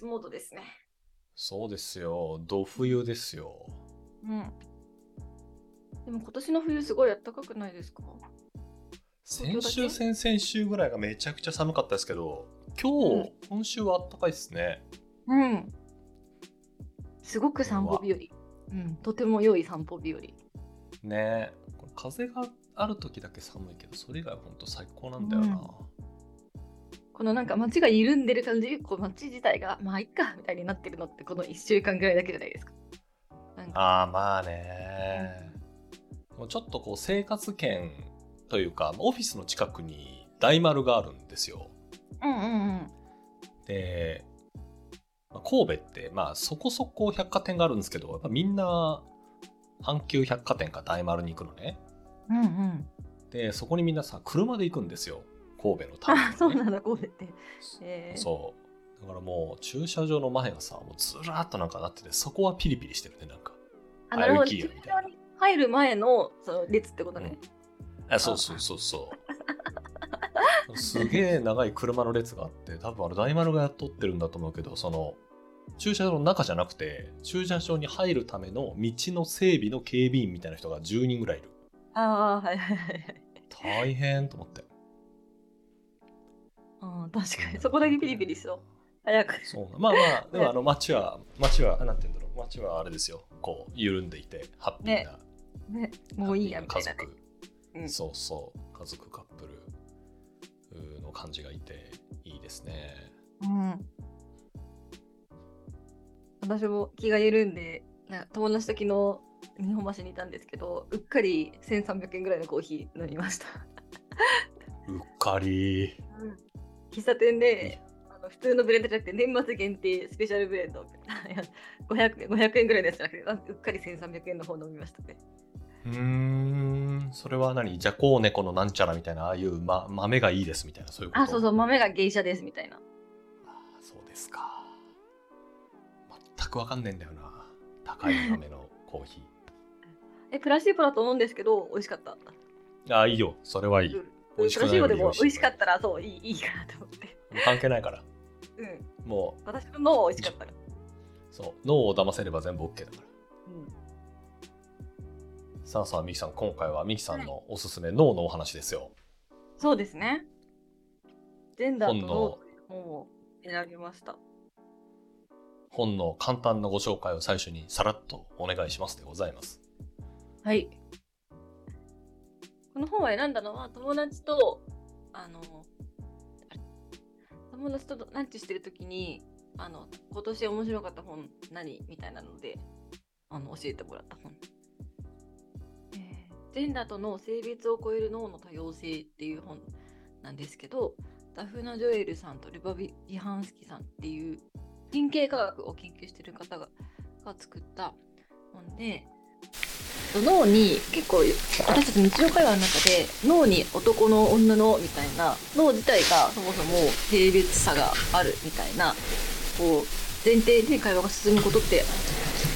夏モードですね。そうですよ。ど冬ですよ。うん。でも今年の冬すごい暖かくないですか？先週、先々週ぐらいがめちゃくちゃ寒かったですけど、今日、うん今週は暖かいですね。うん。すごく散歩日和。うん、とても良い散歩日和。ねこれ風がある時だけ寒いけど、それ以外は本当最高なんだよな。このなんか街が緩んでる感じ、こう街自体が、まあいっかみたいになってるのって、この1週間ぐらいだけじゃないですか。なんかああ、まあね。もうちょっとこう生活圏というか、オフィスの近くに大丸があるんですよ。うんうんうん。で、まあ神戸って、まあそこそこ百貨店があるんですけど、やっぱみんな阪急百貨店か大丸に行くのね。うんうん。で、そこにみんなさ、車で行くんですよ。神戸のために、ね。あ、そうなんだ、神戸って。えー、そう。だからもう駐車場の前がさ、もうずらーっとなんかなってて、そこはピリピリしてるね、なんか。あ、なるほど。駐車場に入る前のその列ってことね。あそうそうそうそう。すげえ長い車の列があって、多分あの大丸が雇ってるんだと思うけど、その、駐車場の中じゃなくて、駐車場に入るための道の整備の警備員みたいな人が10人ぐらいいる。ああ、はいはいはいはい。大変と思って。うん、確かに。そこだけピリピリしそう。早く。そうなまあまあ、でもあの街は、街は、なんて言うんだろう、街はあれですよ。こう、緩んでいて、ハッピーな。ね、もういいやみたいなね。家族、うんそうそう、家族カップルの感じがいて、いいですね。うん。私も気が緩んで、友達と昨日、日本橋にいたんですけど、うっかり1300円ぐらいのコーヒー飲みました。うっかり。喫茶店で、あの普通のブレンドじゃなくて、年末限定スペシャルブレンド。いや500円 ,500 円ぐらいのやつじゃなくて、あうっかり1300円の方飲みましたね。うーん、それは何？ジャコウネコのなんちゃらみたいな、ああいう、ま、豆がいいですみたいな、そういうこと？あ、そうそう、豆が芸者ですみたいな。あーそうですか。全くわかんねえんだよな。高い豆のコーヒ え、プラシーボだと思うんですけど、美味しかった？ー。ああ、いいよ。それはいい。美味しいでも美味しかいったら、そう、いいいいかなと思って。関係ないから。うん。も私の脳は美味しかったから。う、そう、脳を騙せれば全部 OK だから。うん。さあさあ、ミキさん、今回はミキさんのおすすめ脳のお話ですよ。そうですね。ジェンダーと本の脳本を選びました。本の簡単なご紹介を最初にさらっとお願いしますでございます。はい。この本を選んだのは友達と、あの、友達とランチしてるときに、あの、今年面白かった本何みたいなので、あの、教えてもらった本。えージェンダーと脳、性別を超える脳の多様性っていう本なんですけど、ダフナ・ジョエルさんとルバビ・ビハンスキさんっていう神経科学を研究してる方がが作った本で、脳に結構私たち日常会話の中で脳に男の女のみたいな脳自体がそもそも性別差があるみたいなこう前提で会話が進むことって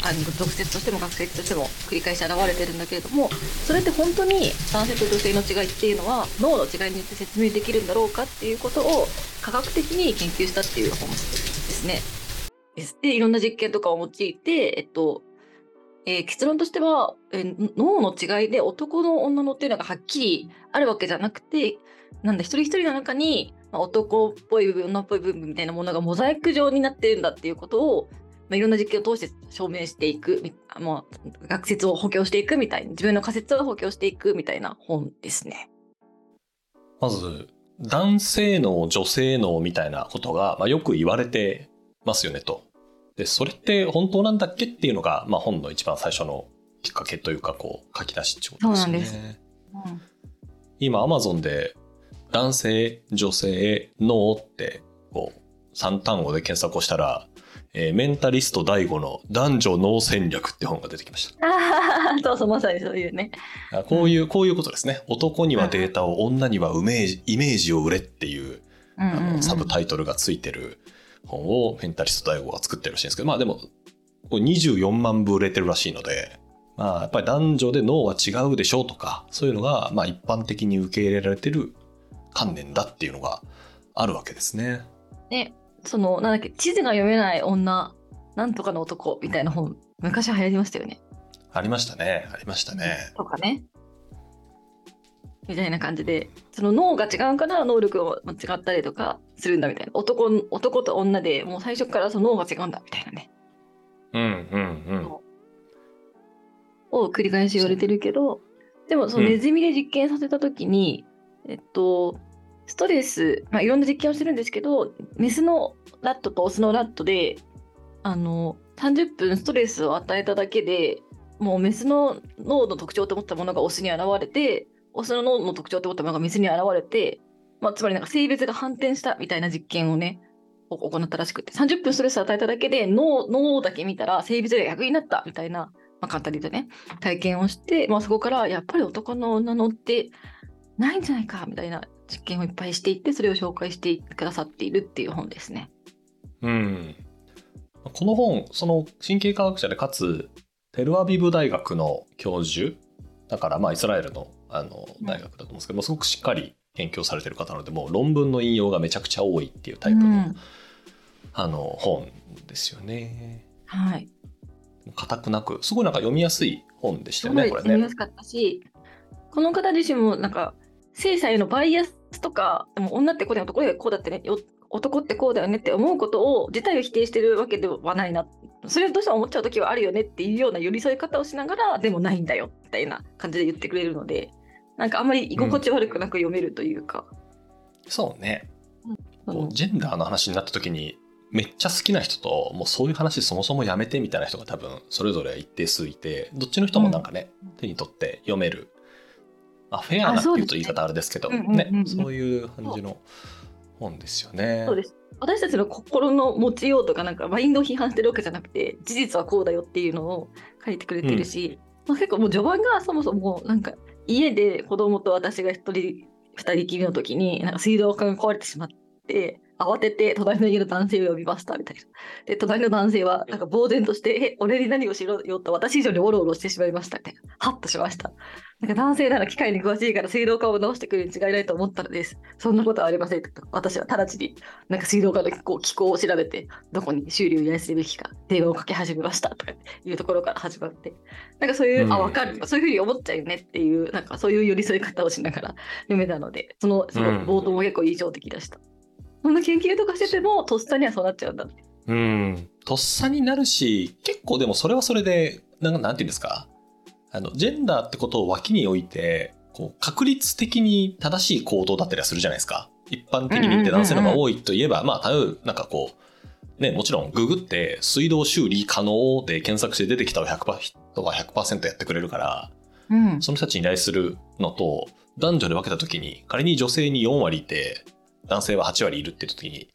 あの俗説としても学説としても繰り返し現れてるんだけれどもそれって本当に男性と女性の違いっていうのは脳の違いによって説明できるんだろうかっていうことを科学的に研究したっていう本ですね。ですでいろんな実験とかを用いて、えっとえー結論としては、えー脳の違いで男の女のっていうのがはっきりあるわけじゃなくてなんだ一人一人の中に、まあ、男っぽい部分女っぽい部分みたいなものがモザイク状になってるんだっていうことを、まあ、いろんな実験を通して証明していくまあ、学説を補強していくみたいな自分の仮説を補強していくみたいな本ですね。まず、男性脳、女性脳みたいなことが、まあ、よく言われてますよねと。で、それって本当なんだっけっていうのが、まあ、本の一番最初のきっかけというか、こう、書き出しってことですよね。そうなんで今、アマゾンで、男性、女性、脳って、こう、3単語で検索をしたら、えーメンタリスト DAIGO の男女脳戦略って本が出てきました。ああそうそうまさにそういうね。あこういう、こういうことですね。男にはデータを、女にはイメージイメージを売れっていう、あのサブタイトルがついてる本をメンタリスト DAIGO が作ってるらしいんですけど、まあでも、これ24万部売れてるらしいので、まあやっぱり男女で脳は違うでしょうとか、そういうのが、まあ一般的に受け入れられてる観念だっていうのがあるわけですね。ね、その、なんだっけ、地図が読めない女、なんとかの男みたいな本、昔流行りましたよね。ありましたね。ありましたね。とかね。みたいな感じで、その脳が違うから能力が間違ったりとかするんだみたいな。男男と女でもう最初からその脳が違うんだみたいなね。うんうんを繰り返し言われてるけど、でもそのネズミで実験させた時に、うん、えっと、ストレス、まあ、いろんな実験をしてるんですけど、メスのラットとオスのラットで、あの、30分ストレスを与えただけでもうメスの脳の特徴と思ったものがオスに現れて、オスの脳の特徴ったものがメに現れて、まあ、つまりなんか性別が反転したみたいな実験をね、行ったらしくて、30分ストレス与えただけで脳脳だけ見たら性別が逆になったみたいな、まあ、簡単に言うとね、体験をして、まあ、そこからやっぱり男の女のってないんじゃないかみたいな実験をいっぱいしていって、それを紹介してくださっているっていう本ですね。うん。この本、その神経科学者でかつテルアビブ大学の教授だからまあイスラエルのあの大学だと思うんですけども、すごくしっかり研究されてる方なのでもう論文の引用がめちゃくちゃ多いっていうタイプのうん、あの本ですよね。はい。硬くなくすごいなんか読みやすい本でしたよねこれね。読みやすかったしこの方自身もなんか性差へのバイアスとかでも女ってこうだよ男ってこうだってね男ってこうだよねって思うことを自体を否定してるわけではないなそれをどうしても思っちゃう時はあるよねっていうような寄り添い方をしながらでもないんだよみたいな感じで言ってくれるのでなんかあんまり居心地悪くなく読めるというか、うん、そうね、うん、ジェンダーの話になった時にめっちゃ好きな人ともうそういう話そもそもやめてみたいな人が多分それぞれ一定数いてどっちの人もなんかね、うん、手に取って読める。まあ、フェアなっていうと言い方あれですけどね。そういう感じの本ですよね。そう。です。私たちの心の持ちようとかなんかマインドを批判してるわけじゃなくて事実はこうだよっていうのを書いてくれてるし、うん、まあ、結構もう序盤がそもそもなんか家で子供と私が一人二人きりの時になんか水道管が壊れてしまって慌てて隣の家の男性を呼びましたみたいな。で、隣の男性はなんか呆然として、え、俺に何をしろよと私以上におろおろしてしまいましたみたいな。ハッとしました。なんか男性なら機械に詳しいから水道管を直してくるに違いないと思ったのです。そんなことはありませんと。私は直ちになんか水道管のこう機構を調べて、どこに修理を依頼するべきか電話をかけ始めましたとかいうところから始まって、なんかそういう、うん、あ、わかる。そういうふうに思っちゃうよねっていう、なんかそういう寄り添い方をしながら読めたので、その、その冒頭も結構印象的でした。うんそんな研究とかしててもとっさにはそうなっちゃうんだうん。とっさになるし結構でもそれはそれでなんなんていうんですか？あのジェンダーってことを脇に置いてこう確率的に正しい行動だったりはするじゃないですか。一般的に言って男性の方が多いといえば、まあ例えばなんかこうね、もちろんググって水道修理可能で検索して出てきた100%は100%やってくれるから、うん、その人たちに依頼するのと男女で分けた時に仮に女性に4割いて男性は8割いるって時に、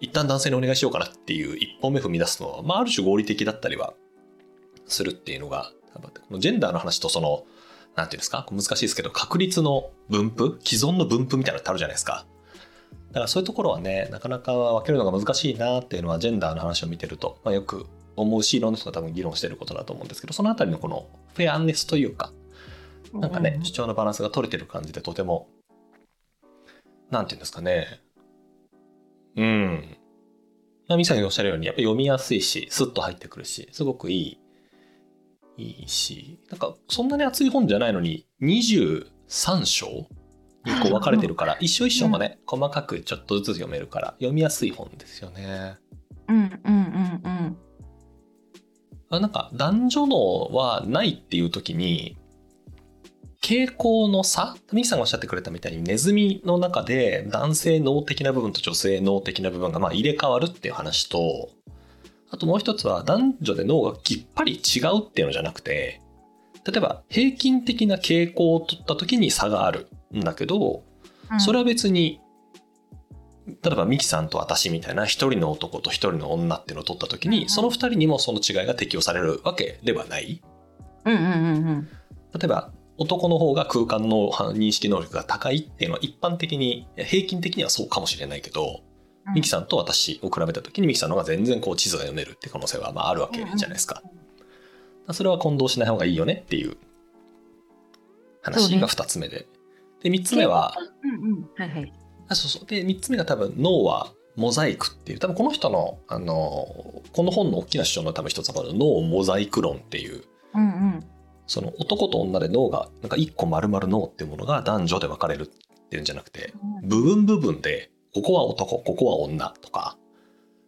一旦男性にお願いしようかなっていう一本目踏み出すのは、まあ、ある種合理的だったりはするっていうのが、このジェンダーの話とその、なんていうんですか難しいですけど、確率の分布既存の分布みたいなのってあるじゃないですか。だからそういうところはね、なかなか分けるのが難しいなっていうのは、ジェンダーの話を見てると、まあ、よく思うし、いろんな人が多分議論してることだと思うんですけど、そのあたりのこのフェアネスというか、なんかね、主張のバランスが取れてる感じでとても、なんていうんですかね、うん。まあ、ミサにおっしゃるように、やっぱり読みやすいし、スッと入ってくるし、すごくいい、いいし、なんかそんなに厚い本じゃないのに、23章にこう分かれてるから、一章一章もね、細かくちょっとずつ読めるから、読みやすい本ですよね。うんうんうんうん。あなんか男女能はないっていう時に傾向の差？ミキさんがおっしゃってくれたみたいにネズミの中で男性脳的な部分と女性脳的な部分がまあ入れ替わるっていう話とあともう一つは男女で脳がきっぱり違うっていうのじゃなくて例えば平均的な傾向を取った時に差があるんだけどそれは別に例えばミキさんと私みたいな一人の男と一人の女っていうのを取った時にその二人にもその違いが適用されるわけではない。うんうんうんうん、例えば男の方が空間の認識能力が高いっていうのは一般的に平均的にはそうかもしれないけど、うん、ミキさんと私を比べた時にミキさんの方が全然こう地図が読めるって可能性はまああるわけじゃないですか。うん、それは混同しない方がいいよねっていう話が2つ目で。で3つ目は、あそうそう。で3つ目が多分脳はモザイクっていう多分この人のあのこの本の大きな主張の多分一つは脳モザイク論っていううんうんその男と女で脳がなんか一個丸々脳っていうものが男女で分かれるっていうんじゃなくて部分部分でここは男ここは女とか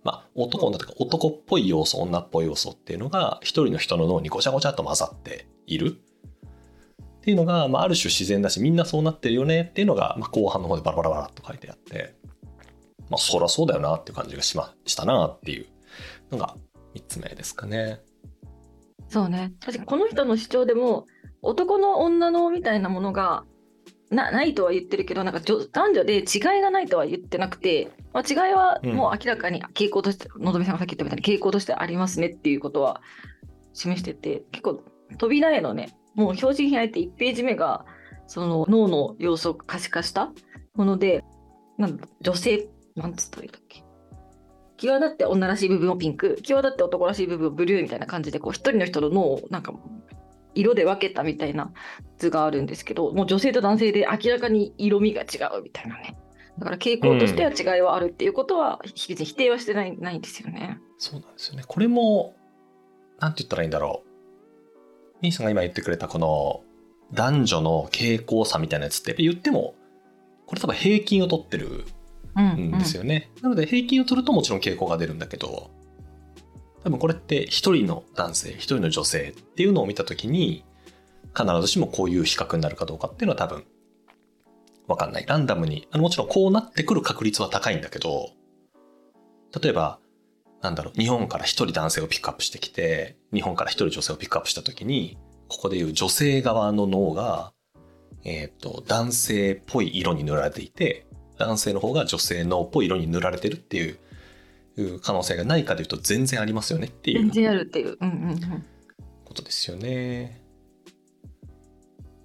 まあ男女とか男っぽい要素女っぽい要素っていうのが一人の人の脳にごちゃごちゃっと混ざっているっていうのが、まあ、ある種自然だしみんなそうなってるよねっていうのが、まあ、後半の方でバラバラバラっと書いてあってまあそりゃそうだよなっていう感じがしましたなっていうのが3つ目ですかね。そうね。確かにこの人の主張でも男の女のみたいなものがなないとは言ってるけどなんか女男女で違いがないとは言ってなくて、まあ、違いはもう明らかに傾向として、のぞみさんがさっき言ったみたいに傾向としてありますねっていうことは示してて結構扉へのねもう表示品開いて1ページ目がその脳の要素を可視化したものでなんだ女性なんつったらいいんだっけ？際立って女らしい部分をピンク際立って男らしい部分をブルーみたいな感じでこう一人の人の脳をなんか色で分けたみたいな図があるんですけどもう女性と男性で明らかに色味が違うみたいなねだから傾向としては違いはあるっていうことは、別に否定はしてないないんですよね。そうなんですよね。これも、なんて言ったらいいんだろう。兄さんが今言ってくれたこの男女の傾向差みたいなやつって言っても、これ多分平均を取ってるんですよね。なので平均を取るともちろん傾向が出るんだけど、多分これって一人の男性、一人の女性っていうのを見たときに、必ずしもこういう比較になるかどうかっていうのは多分、わかんない。ランダムに。あのもちろんこうなってくる確率は高いんだけど、例えば、なんだろう、日本から一人男性をピックアップしてきて、日本から一人女性をピックアップしたときに、ここでいう女性側の脳が、えっ、と、男性っぽい色に塗られていて、男性の方が女性脳っぽい色に塗られてるっていう可能性がないかというと全然ありますよねってい全う然あるっていう。うんうんうん。ことですよね。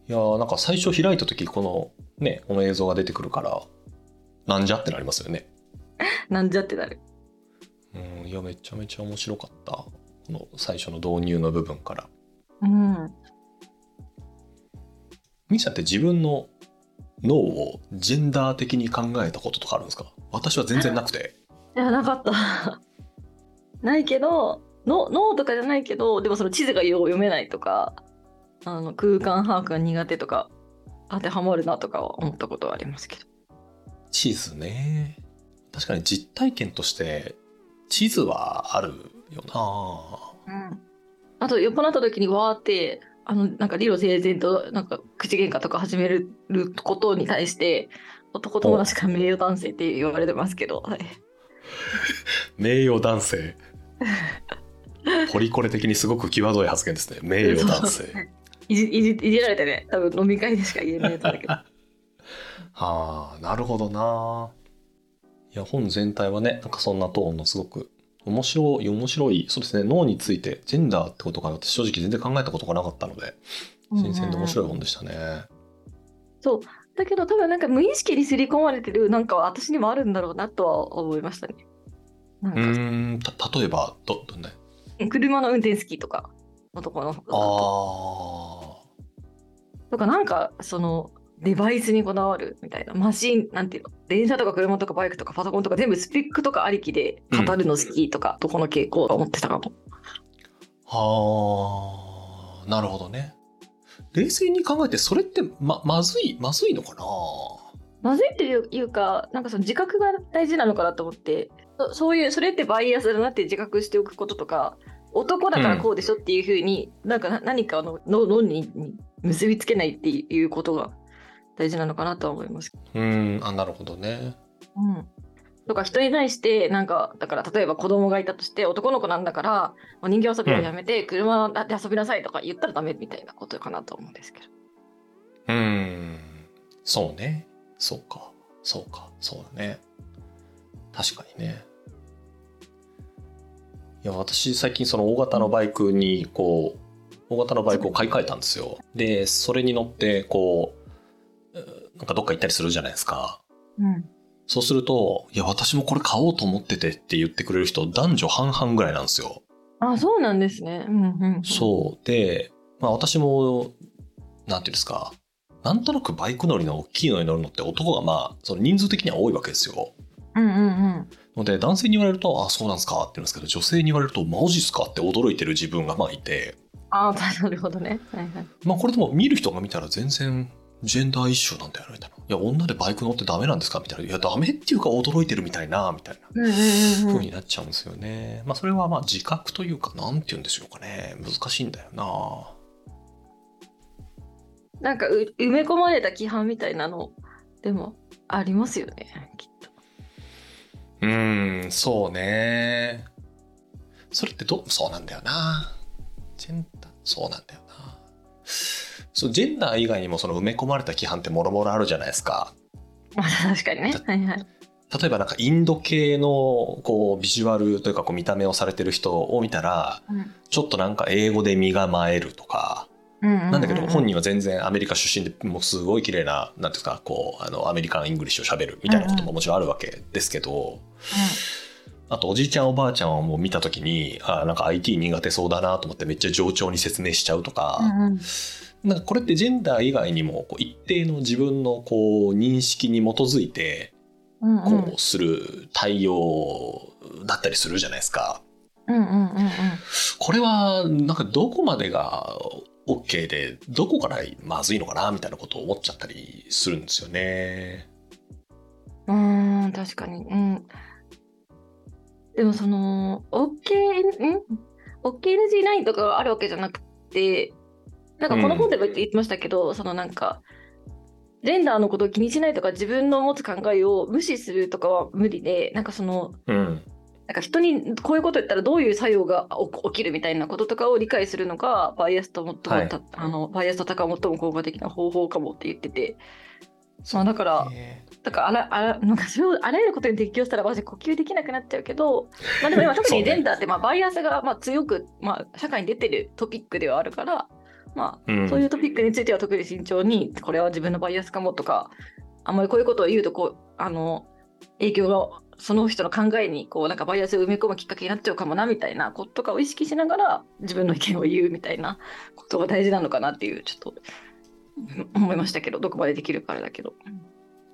いやーなんか最初開いた時このねこの映像が出てくるからなんじゃってなりますよね。なんじゃってなる。うんいやめちゃめちゃ面白かったこの最初の導入の部分から。うん。ミさんって自分の脳をジェンダー的に考えたこととかあるんですか？私は全然なくて。いや、なかった。ないけど、の脳とかじゃないけど、でもその地図が読めないとか、あの空間把握が苦手とか、当てはまるなとかは思ったことはありますけど。地図ね。確かに実体験として地図はあるよなうん。あと、酔っ払った時にわーって、あの、なんか理路整然と、なんか口喧嘩とか始めることに対して、男友達から名誉男性って言われてますけど、はい。名誉男性？ポリコレ的にすごく際どい発言ですね。名誉男性。いじいじいじられてね、多分飲み会でしか言えないやつだけど。は あ、なるほどな。いや、本全体はね、なんかそんなトーンのすごく面白い、面白い、そうですね、脳について、ジェンダーってことかなって正直全然考えたことがなかったので、新鮮で面白い本でしたね。そう。だけど多分なんか無意識に刷り込まれてるなんかは私にもあるんだろうなとは思いましたね。なんうん、た例えば、ど、どんな、車の運転好きとかのところのあとかなんかそのデバイスにこだわるみたいな。マシンなんていうの？電車とか車とかバイクとかパソコンとか全部スペックとかありきで語るの好きとか、どこの傾向が思ってたかも。あ、はあ、なるほどね。冷静に考えて、それってま、まずい、まずいのかな？まずいっていうかなんかその自覚が大事なのかなと思って。そそういうそれってバイアスだなって自覚しておくこととか男だからこうでしょっていうふうに、なんかな何かのの論にに結びつけないっていうことが大事なのかなとは思います。うーん、あ、なるほどね。うんとか人に対してなんかだから例えば子供がいたとして男の子なんだからもう人形遊びをやめて車で遊びなさいとか言ったらダメみたいなことかなと思うんですけど。うーん、そうね。そうか、そうか、そうだね。確かにね。いや、私最近その大型のバイクにこう、大型のバイクを買い替えたんですよ。で、それに乗ってこう、なんかどっか行ったりするじゃないですか。うんそうすると、いや、私もこれ買おうと思っててって言ってくれる人、男女半々ぐらいなんですよ。あそうなんですね。うんうん、そう。で、まあ私も、なんていうんですか、なんとなくバイク乗りの大きいのに乗るのって男がまあ、その人数的には多いわけですよ。うんうんうんので男性に言われると「あそうなんですか」って言うんですけど女性に言われると「マジっすか?」って驚いてる自分がまあいてああ なるほどね。はいはい。まあこれでも見る人が見たら全然ジェンダーイシューなんだよねみたいな「いや女でバイク乗ってダメなんですか?」みたいな「いやダメっていうか驚いてるみたいな」みたいなうんうになっちゃうんですよね。まあそれはまあ自覚というかなんて言うんでしょうかね難しいんだよな。なんかう埋め込まれた規範みたいなのでもありますよねきっと。うーんそうね。それってどそうなんだよな。ジェンダーそうなんだよな。そうジェンダー以外にもその埋め込まれた規範ってもろもろあるじゃないですか。まあ確かにね。はいはい。例えばなんかインド系のこうビジュアルというかこう見た目をされてる人を見たらうんちょっとなんか英語で身構えるとかななんだけど本人は全然アメリカ出身でもうすごい綺麗ななんていうんですかこうあの American English を喋るみたいなことももちろんあるわけですけどあとおじいちゃんおばあちゃんをもう見た時にあなんか IT 苦手そうだなと思ってめっちゃ冗長に説明しちゃうとかうんうんなんかこれってジェンダー以外にもこう一定の自分のこう認識に基づいてこうする対応だったりするじゃないですか。うんうんうんうんこれはなんかどこまでが OK でどこからまずいのかなみたいなことを思っちゃったりするんですよね。うーん確かに。うん。でもその OK ん？OKNG9 とかがあるわけじゃなくてなんかこの本でも言ってましたけど、そのなんかジェンダーのことを気にしないとか自分の持つ考えを無視するとかは無理でなんかそのうん。なんか人にこういうこと言ったらどういう作用が起起きるみたいなこととかを理解するのがバイアスと最も、はい。たあのバイアスと高最も効果的な方法かもって言ってて、まあ、だからね。だからあらあらなんかそれをあらゆることに適用したらマジ呼吸できなくなっちゃうけど、まあ、でも今特にジェンダーってまあバイアスがまあ強く、まあ、社会に出てるトピックではあるから、まあ、うんそういうトピックについては特に慎重にこれは自分のバイアスかもとかあんまりこういうことを言うとこうあの影響がその人の考えにこうなんかバイアスを埋め込むきっかけになっちゃうかもなみたいなこととかを意識しながら自分の意見を言うみたいなことが大事なのかなっていうちょっとうん思いましたけどどこまでできるかあれだけど。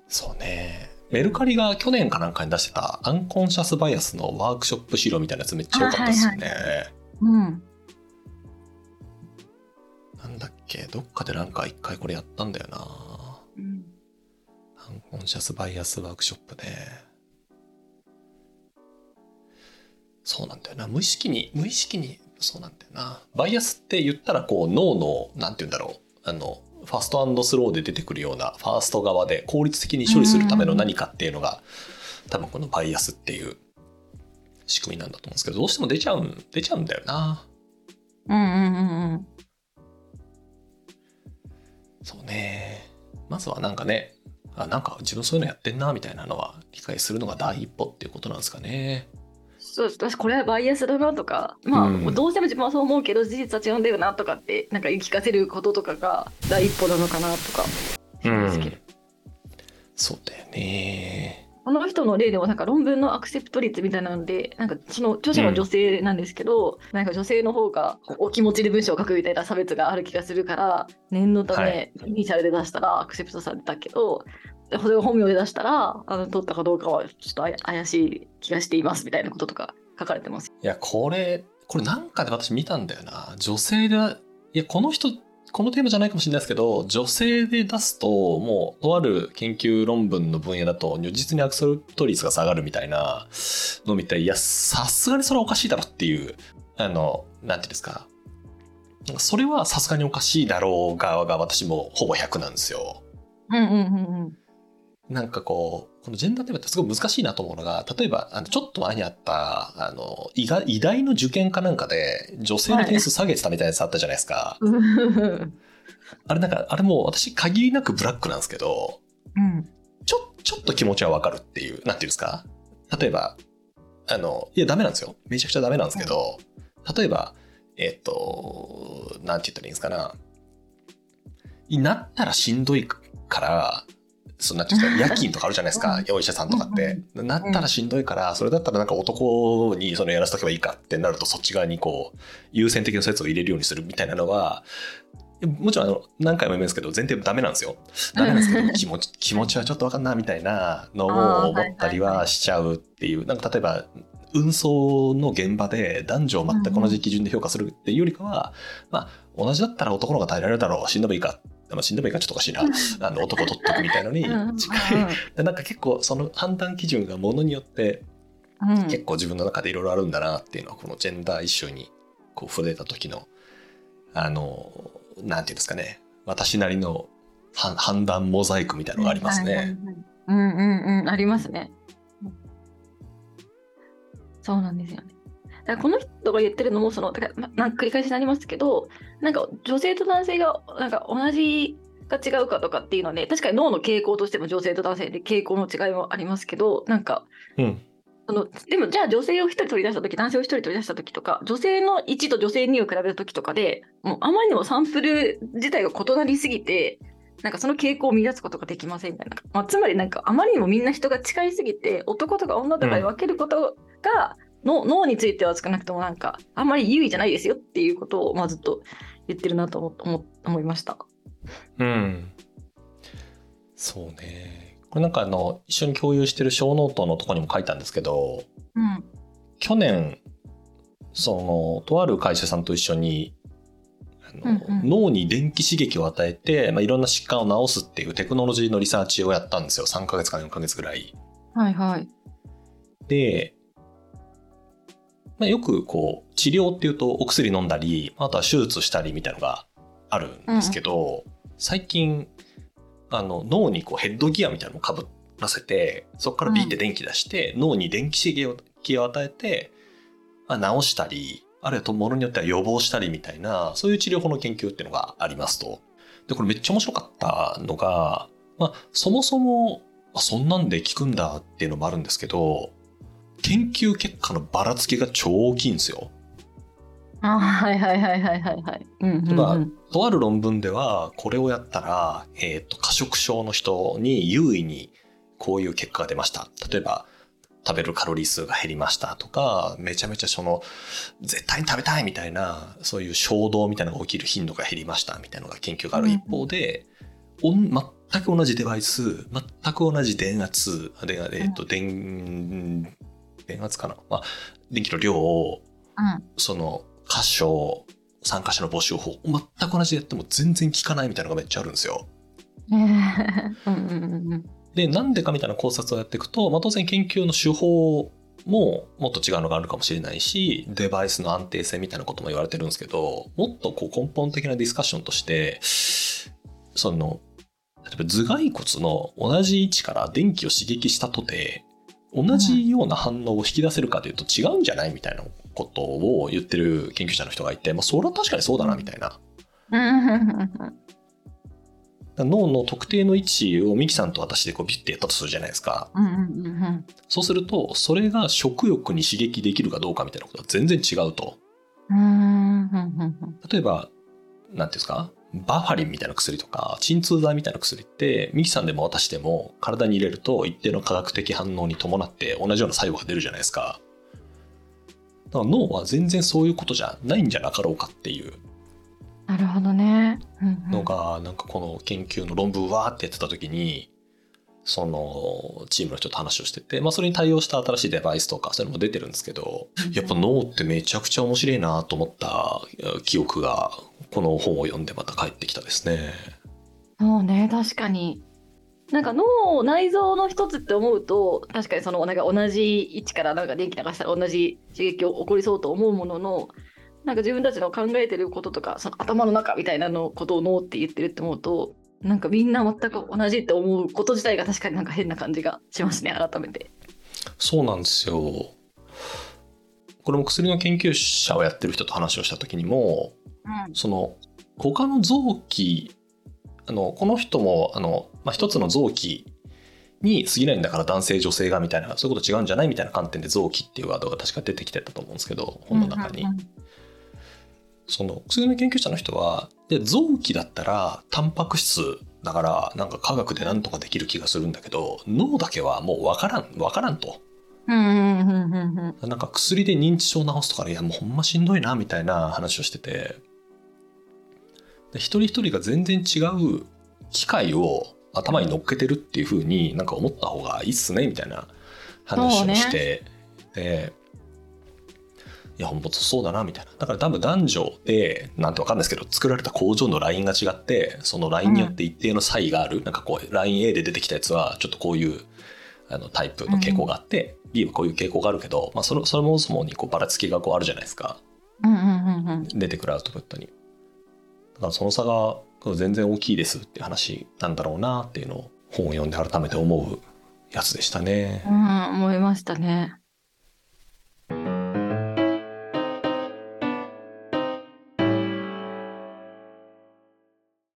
そうね。メルカリが去年かなんかに出してたアンコンシャスバイアスのワークショップ資料みたいなやつめっちゃ良かったですよね。うんなんどっかでなんか一回これやったんだよな。うんアンコンシャスバイアスワークショップね。そうなんだよな。無意識に、無意識に、そうなんだよな。バイアスって言ったらこう脳の、なんて言うんだろう。あの、ファストスローで出てくるようなファースト側で効率的に処理するための何かっていうのが、多分このバイアスっていう仕組みなんだと思うんですけど、どうしても出ちゃうん、出ちゃうんだよな。うんうんうんうんそうね。まずはなんかね、あ、なんか自分そういうのやってんな、みたいなのは理解するのが第一歩っていうことなんですかね。そう私これはバイアスだなとかまあ、うんどうしても自分はそう思うけど事実は違うんだよなとかってなんか言い聞かせることとかが第一歩なのかなとかですけど、そうだよね。この人の例でもなんか論文のアクセプト率みたいなのでなんかその著者は女性なんですけど、なんか女性の方がお気持ちで文章を書くみたいな差別がある気がするから念のたはめイニシャルで出したらアクセプトされたけど、それを本名で出したらあの取ったかどうかはちょっと怪しい気がしていますみたいなこととか書かれてます。いや、これ、これなんかで私見たんだよな。女性で、いや、この人、このテーマじゃないかもしれないですけど、女性で出すと、もう、とある研究論文の分野だと、如実にアクセルト率が下がるみたいなのを見て、いや、さすがにそれはおかしいだろっていう、あの、なんていうんですか。それはさすがにおかしいだろう側が私もほぼ100なんですよ。うんうんうんうんなんかこう、このジェンダーテーマってすごい難しいなと思うのが、例えば、あのちょっと前にあった、あの、医が医大の受験かなんかで、女性の点数下げてたみたいなやつあったじゃないですか。うんあれなんか、あれもう私限りなくブラックなんですけど、うんちょ、ちょっと気持ちはわかるっていう、なんていうんですか？例えば、あの、いや、ダメなんですよ。めちゃくちゃダメなんですけど、例えば、えっと、なんて言ったらいいんですかな。になったらしんどいから、そうなんて夜勤とかあるじゃないですか、お医者さんとかって。なったらしんどいから、それだったらなんか男にそのやらせとけばいいかってなると、そっち側にこう、優先的な説を入れるようにするみたいなのは、もちろんあの何回も言いますけど前提ダメなんですよ。ダメなんですけど気持ち気持ちはちょっと分かんなみたいなのを思ったりはしちゃうっていう、なんか例えば運送の現場で男女を全く同じ基準で評価するっていうよりかは、まあ同じだったら男の方が耐えられるだろう死んでもいいかまあ、死んでもいいかちょっとおかしいな。あの男取っとくみたいのに近い。なんか結構その判断基準がものによって結構自分の中でいろいろあるんだなっていうのはこのジェンダーイシューにこう触れた時のあのなんていうんですかね。私なりの判断モザイクみたいなのがありますね。うんうんうん。ありますね。そうなんですよね。だからこの人が言ってるのもそのだから、ま、なんか繰り返しになりますけどなんか女性と男性がなんか同じが違うかとかっていうのはね確かに脳の傾向としても女性と男性で傾向の違いもありますけどなんか、うん、そのでもじゃあ女性を1人取り出した時男性を1人取り出した時とか女性の1と女性2を比べた時とかでもうあまりにもサンプル自体が異なりすぎてなんかその傾向を見出すことができませんみたいな、まあ、つまりなんかあまりにもみんな人が近いすぎて男とか女とかで分けることが、の脳については少なくともなんかあんまり優位じゃないですよっていうことを、まあ、ずっと言ってるなと思思思いました。うん。そうね。これなんかあの一緒に共有してる小ノートのとこにも書いたんですけど、うん、去年そのとある会社さんと一緒にあの、うんうん、脳に電気刺激を与えて、まあ、いろんな疾患を治すっていうテクノロジーのリサーチをやったんですよ。3ヶ月か4ヶ月ぐらい。はいはい、でまあ、よくこう治療っていうとお薬飲んだりあとは手術したりみたいのがあるんですけど、うん、最近あの脳にこうヘッドギアみたいなのをかぶらせてそこからビーって電気出して、うん、脳に電気刺激を与えて、まあ、治したりあるいはものによっては予防したりみたいなそういう治療法の研究っていうのがありますと。でこれめっちゃ面白かったのが、まあ、そもそもそんなんで効くんだっていうのもあるんですけど研究結果のばらつきが超大きいんですよ。あはいはいはいはいはいはい。うんうんうん、とある論文ではこれをやったら、えーと、過食症の人に優位にこういう結果が出ました。例えば食べるカロリー数が減りましたとかめちゃめちゃその絶対に食べたいみたいなそういう衝動みたいなのが起きる頻度が減りましたみたいなのが研究がある一方で、うん、全く同じデバイス全く同じ電圧で、えーと電電圧かな、まあ、電気の量を、うん、その箇所参加者の募集法全く同じでやっても全然効かないみたいなのがめっちゃあるんですよ。でなんでかみたいな考察をやっていくと、まあ、当然研究の手法ももっと違うのがあるかもしれないしデバイスの安定性みたいなことも言われてるんですけどもっとこう根本的なディスカッションとしてその例えば頭蓋骨の同じ位置から電気を刺激したとて同じような反応を引き出せるかというと違うんじゃないみたいなことを言ってる研究者の人がいて、まあ、それは確かにそうだなみたいな。脳の特定の位置をミキさんと私でこうビッてやったとするじゃないですか。そうするとそれが食欲に刺激できるかどうかみたいなことは全然違うと。例えば何ていうんですか？バファリンみたいな薬とか鎮痛剤みたいな薬ってミキさんでも渡しても体に入れると一定の科学的反応に伴って同じような作用が出るじゃないですか。だから脳は全然そういうことじゃないんじゃなかろうかっていう。なるほどね、のがなんかこの研究の論文わーってやってた時にそのチームの人と話をしてて、まあ、それに対応した新しいデバイスとかそれも出てるんですけど、やっぱ脳ってめちゃくちゃ面白いなと思った記憶がこの本を読んでまた帰ってきたですね。そうね確かになんか脳内臓の一つって思うと確かにそのなんか同じ位置からなんか電気流したら同じ刺激を起こりそうと思うもののなんか自分たちの考えてることとかその頭の中みたいなのことを脳って言ってるって思うとなんかみんな全く同じって思うこと自体が確かになんか変な感じがしますね改めて。そうなんですよこれも薬の研究者をやってる人と話をした時にもその他の臓器あのこの人もあの、まあ、一つの臓器に過ぎないんだから男性女性がみたいなそういうこと違うんじゃないみたいな観点で臓器っていうワードが確か出てきてたと思うんですけど本の中に。その薬の研究者の人はで臓器だったらタンパク質だからなんか科学で何とかできる気がするんだけど脳だけはもう分からん分からんと。なんか薬で認知症治すとかいやもうほんましんどいなみたいな話をしてて。で一人一人が全然違う機械を頭に乗っけてるっていう風になんか思った方がいいっすねみたいな話をして、でいや本当そうだなみたいな。だから多分男女でなんてわかんないですけど作られた工場のラインが違ってそのラインによって一定の差異がある、なんかこうライン A で出てきたやつはちょっとこういうあのタイプの傾向があって、B はこういう傾向があるけど、まあ、そのそもそもにこうばらつきがこうあるじゃないですか。うんうんうんうん。出てくるアウトプットに。だからその差が全然大きいですって話なんだろうなっていうのを本を読んで改めて思うやつでしたね。うん、思いましたね。